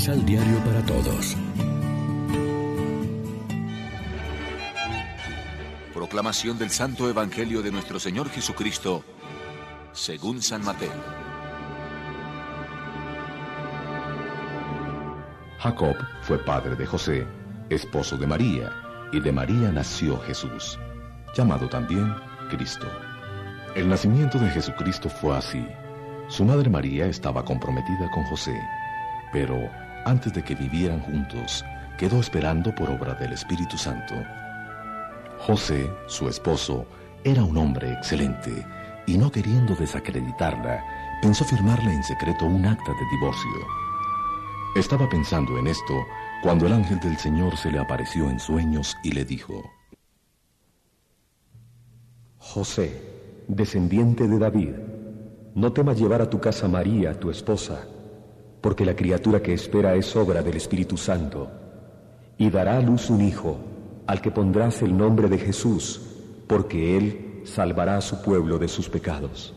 Misal Diario para Todos. Proclamación del Santo Evangelio de nuestro Señor Jesucristo, según San Mateo. Jacob fue padre de José, esposo de María, y de María nació Jesús, llamado también Cristo. El nacimiento de Jesucristo fue así. Su madre María estaba comprometida con José pero antes de que vivieran juntos, quedó esperando por obra del Espíritu Santo. José, su esposo, era un hombre excelente y no queriendo desacreditarla, pensó firmarle en secreto un acta de divorcio. Estaba pensando en esto cuando el ángel del Señor se le apareció en sueños y le dijo, José, descendiente de David, no temas llevar a tu casa María, tu esposa, porque la criatura que espera es obra del Espíritu Santo, y dará a luz un hijo, al que pondrás el nombre de Jesús, porque él salvará a su pueblo de sus pecados.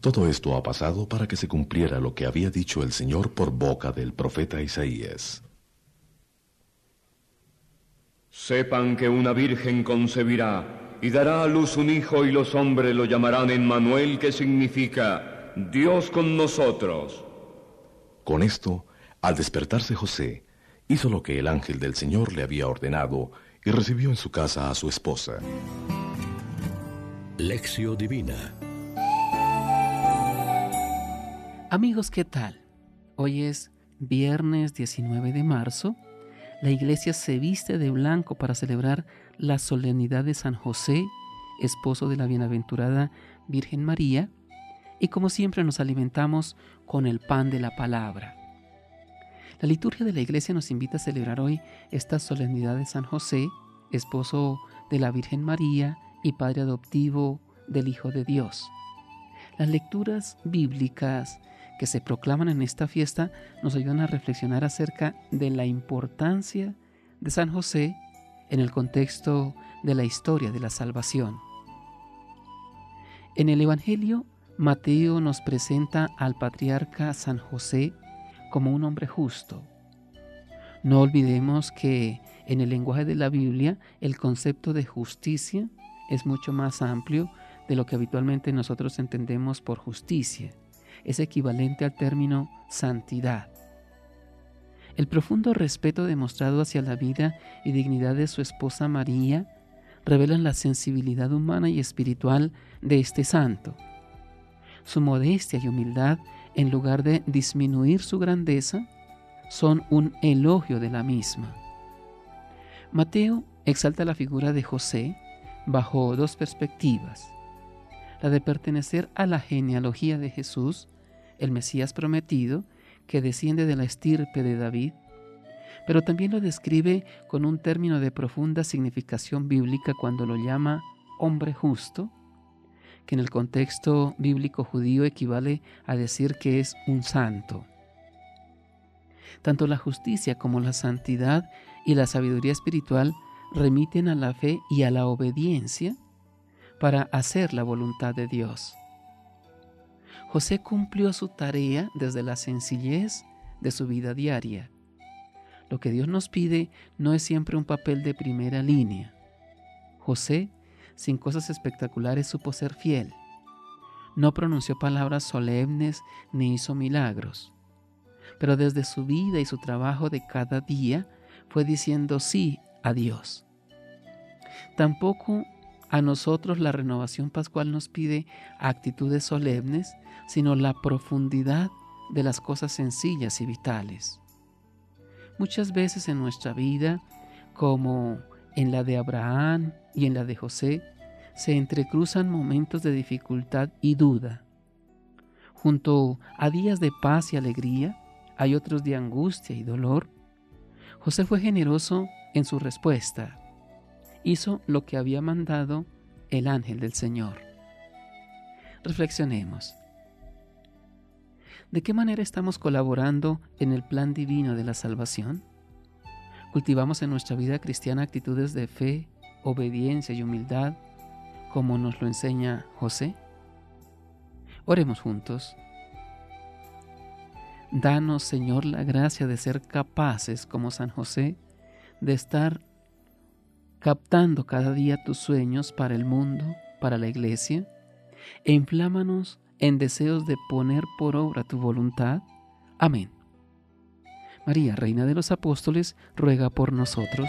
Todo esto ha pasado para que se cumpliera lo que había dicho el Señor por boca del profeta Isaías. Sepan que una virgen concebirá y dará a luz un hijo y los hombres lo llamarán Emmanuel, que significa Dios con nosotros. Con esto, al despertarse José, hizo lo que el ángel del Señor le había ordenado y recibió en su casa a su esposa. Lección Divina Amigos, ¿qué tal? Hoy es viernes 19 de marzo. La iglesia se viste de blanco para celebrar la solemnidad de San José, esposo de la bienaventurada Virgen María, y como siempre nos alimentamos con el pan de la palabra. La liturgia de la iglesia nos invita a celebrar hoy esta solemnidad de San José, esposo de la Virgen María y padre adoptivo del Hijo de Dios. Las lecturas bíblicas que se proclaman en esta fiesta nos ayudan a reflexionar acerca de la importancia de San José en el contexto de la historia de la salvación. En el Evangelio Mateo nos presenta al patriarca San José como un hombre justo. No olvidemos que en el lenguaje de la Biblia el concepto de justicia es mucho más amplio de lo que habitualmente nosotros entendemos por justicia. Es equivalente al término santidad. El profundo respeto demostrado hacia la vida y dignidad de su esposa María revelan la sensibilidad humana y espiritual de este santo su modestia y humildad, en lugar de disminuir su grandeza, son un elogio de la misma. Mateo exalta la figura de José bajo dos perspectivas. La de pertenecer a la genealogía de Jesús, el Mesías prometido, que desciende de la estirpe de David, pero también lo describe con un término de profunda significación bíblica cuando lo llama hombre justo, que en el contexto bíblico judío equivale a decir que es un santo. Tanto la justicia como la santidad y la sabiduría espiritual remiten a la fe y a la obediencia para hacer la voluntad de Dios. José cumplió su tarea desde la sencillez de su vida diaria. Lo que Dios nos pide no es siempre un papel de primera línea. José sin cosas espectaculares supo ser fiel. No pronunció palabras solemnes ni hizo milagros. Pero desde su vida y su trabajo de cada día fue diciendo sí a Dios. Tampoco a nosotros la renovación pascual nos pide actitudes solemnes, sino la profundidad de las cosas sencillas y vitales. Muchas veces en nuestra vida, como en la de Abraham y en la de José, se entrecruzan momentos de dificultad y duda. Junto a días de paz y alegría, hay otros de angustia y dolor. José fue generoso en su respuesta. Hizo lo que había mandado el ángel del Señor. Reflexionemos. ¿De qué manera estamos colaborando en el plan divino de la salvación? ¿Cultivamos en nuestra vida cristiana actitudes de fe, obediencia y humildad como nos lo enseña José? Oremos juntos. Danos, Señor, la gracia de ser capaces, como San José, de estar captando cada día tus sueños para el mundo, para la iglesia, e inflámanos en deseos de poner por obra tu voluntad. Amén. María, Reina de los Apóstoles, ruega por nosotros.